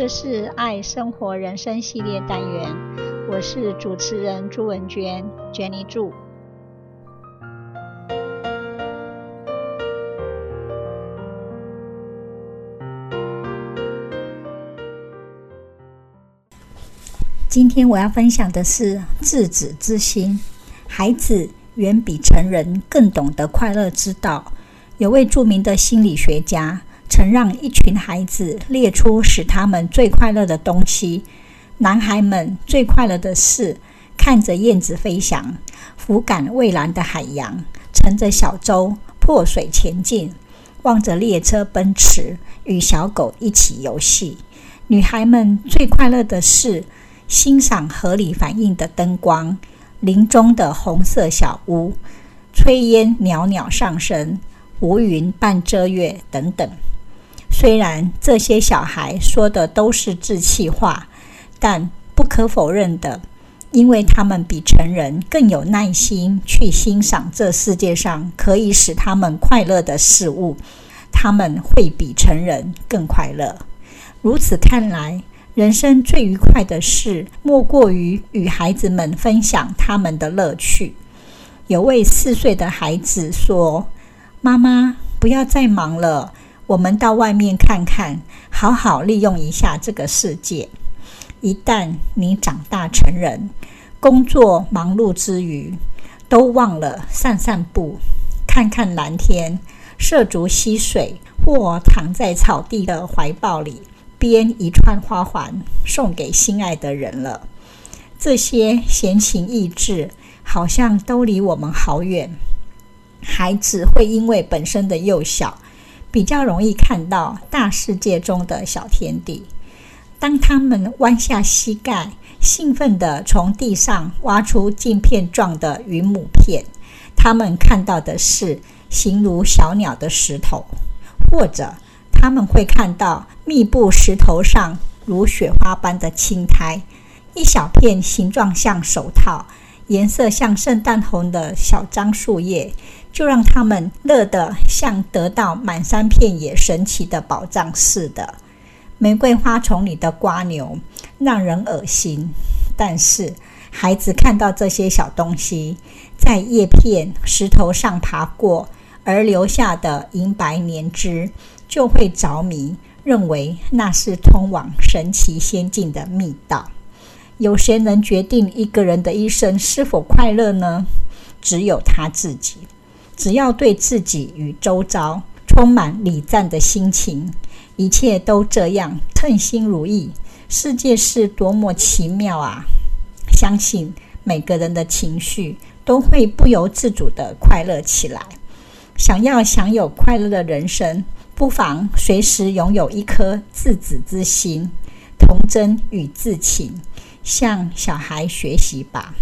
这是爱生活人生系列单元，我是主持人朱文娟，Jenny 祝。今天我要分享的是自子之心，孩子远比成人更懂得快乐之道。有位著名的心理学家。曾让一群孩子列出使他们最快乐的东西。男孩们最快乐的是看着燕子飞翔，俯瞰蔚蓝的海洋，乘着小舟破水前进，望着列车奔驰，与小狗一起游戏。女孩们最快乐的是欣赏合理反应的灯光，林中的红色小屋，炊烟袅袅上升，浮云半遮月等等。虽然这些小孩说的都是稚气话，但不可否认的，因为他们比成人更有耐心去欣赏这世界上可以使他们快乐的事物，他们会比成人更快乐。如此看来，人生最愉快的事，莫过于与孩子们分享他们的乐趣。有位四岁的孩子说：“妈妈，不要再忙了。”我们到外面看看，好好利用一下这个世界。一旦你长大成人，工作忙碌之余，都忘了散散步，看看蓝天，涉足溪水，或躺在草地的怀抱里，编一串花环送给心爱的人了。这些闲情逸致，好像都离我们好远。孩子会因为本身的幼小。比较容易看到大世界中的小天地。当他们弯下膝盖，兴奋地从地上挖出镜片状的云母片，他们看到的是形如小鸟的石头，或者他们会看到密布石头上如雪花般的青苔，一小片形状像手套、颜色像圣诞红的小樟树叶。就让他们乐得像得到满山遍野神奇的宝藏似的。玫瑰花丛里的瓜牛让人恶心，但是孩子看到这些小东西在叶片、石头上爬过而留下的银白粘汁，就会着迷，认为那是通往神奇仙境的密道。有谁能决定一个人的一生是否快乐呢？只有他自己。只要对自己与周遭充满礼赞的心情，一切都这样称心如意。世界是多么奇妙啊！相信每个人的情绪都会不由自主地快乐起来。想要享有快乐的人生，不妨随时拥有一颗自子之心，童真与自情，向小孩学习吧。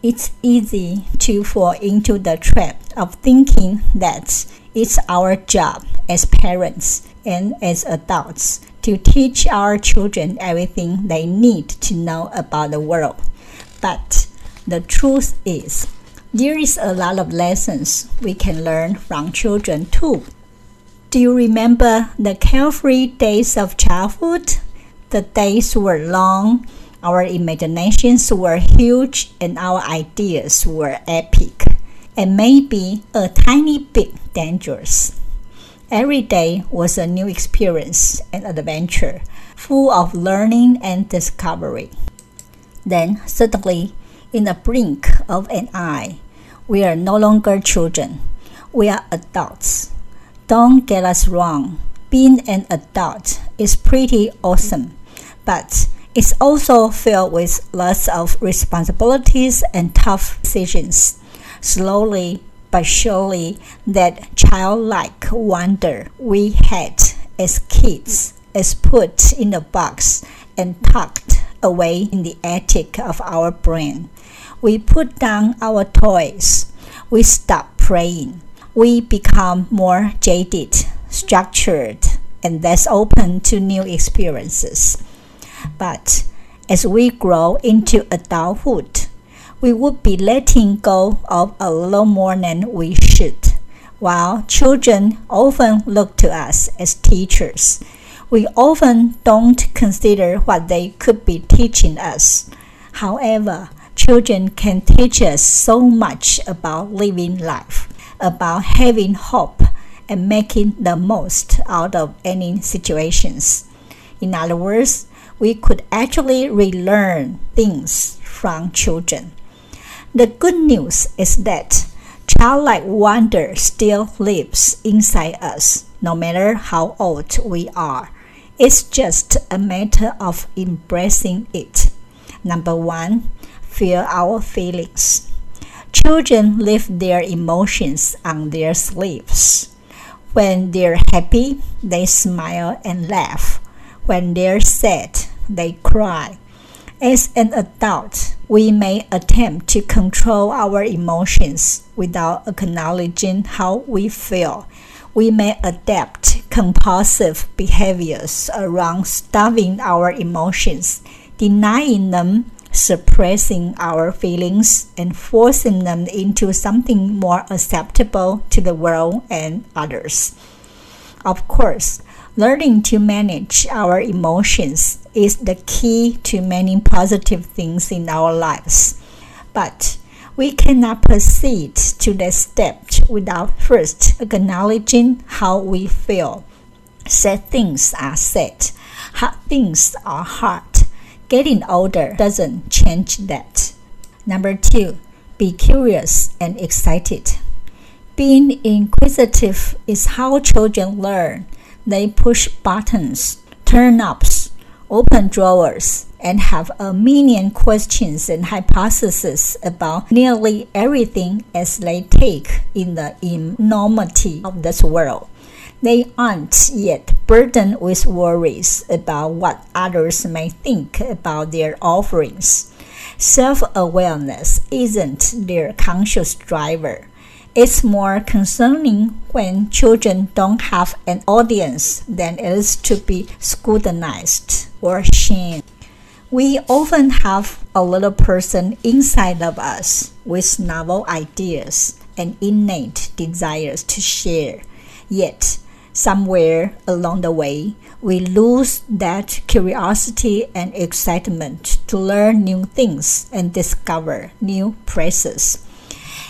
it's easy to fall into the trap of thinking that it's our job as parents and as adults to teach our children everything they need to know about the world. But the truth is, there is a lot of lessons we can learn from children too. Do you remember the carefree days of childhood? The days were long our imaginations were huge and our ideas were epic, and maybe a tiny bit dangerous. Every day was a new experience and adventure, full of learning and discovery. Then, suddenly, in the blink of an eye, we are no longer children. We are adults. Don't get us wrong. Being an adult is pretty awesome, but it's also filled with lots of responsibilities and tough decisions. Slowly but surely, that childlike wonder we had as kids is put in a box and tucked away in the attic of our brain. We put down our toys. We stop praying. We become more jaded, structured, and less open to new experiences. But as we grow into adulthood, we would be letting go of a lot more than we should. While children often look to us as teachers, we often don't consider what they could be teaching us. However, children can teach us so much about living life, about having hope, and making the most out of any situations. In other words, we could actually relearn things from children. The good news is that childlike wonder still lives inside us, no matter how old we are. It's just a matter of embracing it. Number one, feel our feelings. Children live their emotions on their sleeves. When they're happy, they smile and laugh. When they're sad, they cry. As an adult, we may attempt to control our emotions without acknowledging how we feel. We may adapt compulsive behaviors around stuffing our emotions, denying them, suppressing our feelings, and forcing them into something more acceptable to the world and others. Of course, Learning to manage our emotions is the key to many positive things in our lives. But we cannot proceed to that step without first acknowledging how we feel. Sad things are sad, hard things are hard. Getting older doesn't change that. Number two, be curious and excited. Being inquisitive is how children learn. They push buttons, turn ups, open drawers, and have a million questions and hypotheses about nearly everything as they take in the enormity of this world. They aren't yet burdened with worries about what others may think about their offerings. Self awareness isn't their conscious driver. It's more concerning when children don't have an audience than it is to be scrutinized or shamed. We often have a little person inside of us with novel ideas and innate desires to share. Yet, somewhere along the way, we lose that curiosity and excitement to learn new things and discover new places.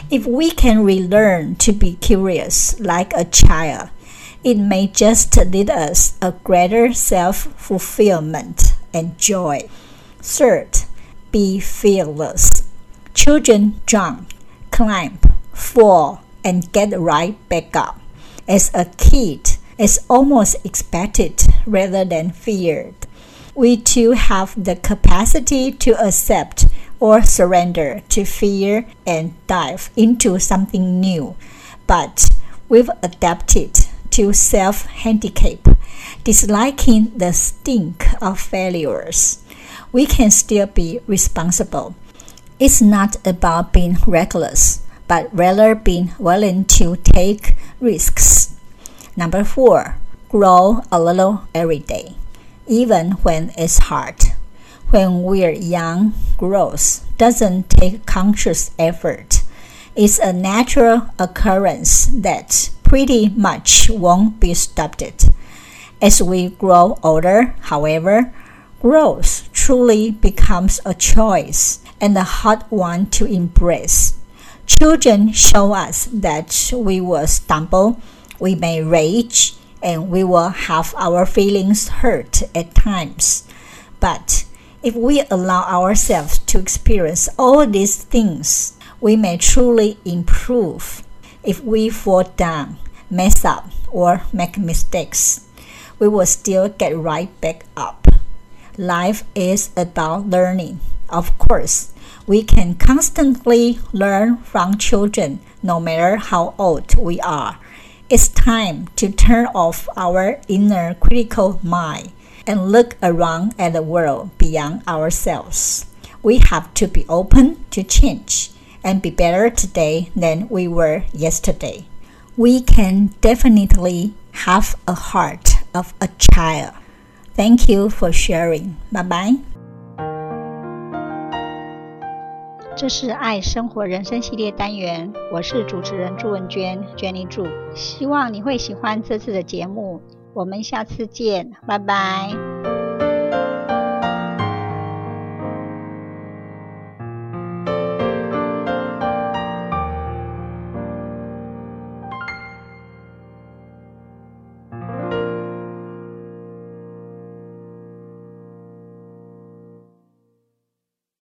If we can relearn to be curious like a child, it may just lead us a greater self fulfillment and joy. Third, be fearless. Children jump, climb, fall, and get right back up. As a kid, it's almost expected rather than feared. We too have the capacity to accept or surrender to fear and dive into something new. But we've adapted to self handicap, disliking the stink of failures. We can still be responsible. It's not about being reckless, but rather being willing to take risks. Number four, grow a little every day, even when it's hard. When we're young, growth doesn't take conscious effort. It's a natural occurrence that pretty much won't be stopped. As we grow older, however, growth truly becomes a choice and a hard one to embrace. Children show us that we will stumble, we may rage, and we will have our feelings hurt at times. But if we allow ourselves to experience all these things, we may truly improve. If we fall down, mess up, or make mistakes, we will still get right back up. Life is about learning. Of course, we can constantly learn from children no matter how old we are. It's time to turn off our inner critical mind and look around at the world beyond ourselves. We have to be open to change and be better today than we were yesterday. We can definitely have a heart of a child. Thank you for sharing. Bye bye. 这是爱生活人生系列单元，我是主持人朱文娟，娟妮祝。希望你会喜欢这次的节目。 我们下次见，拜拜。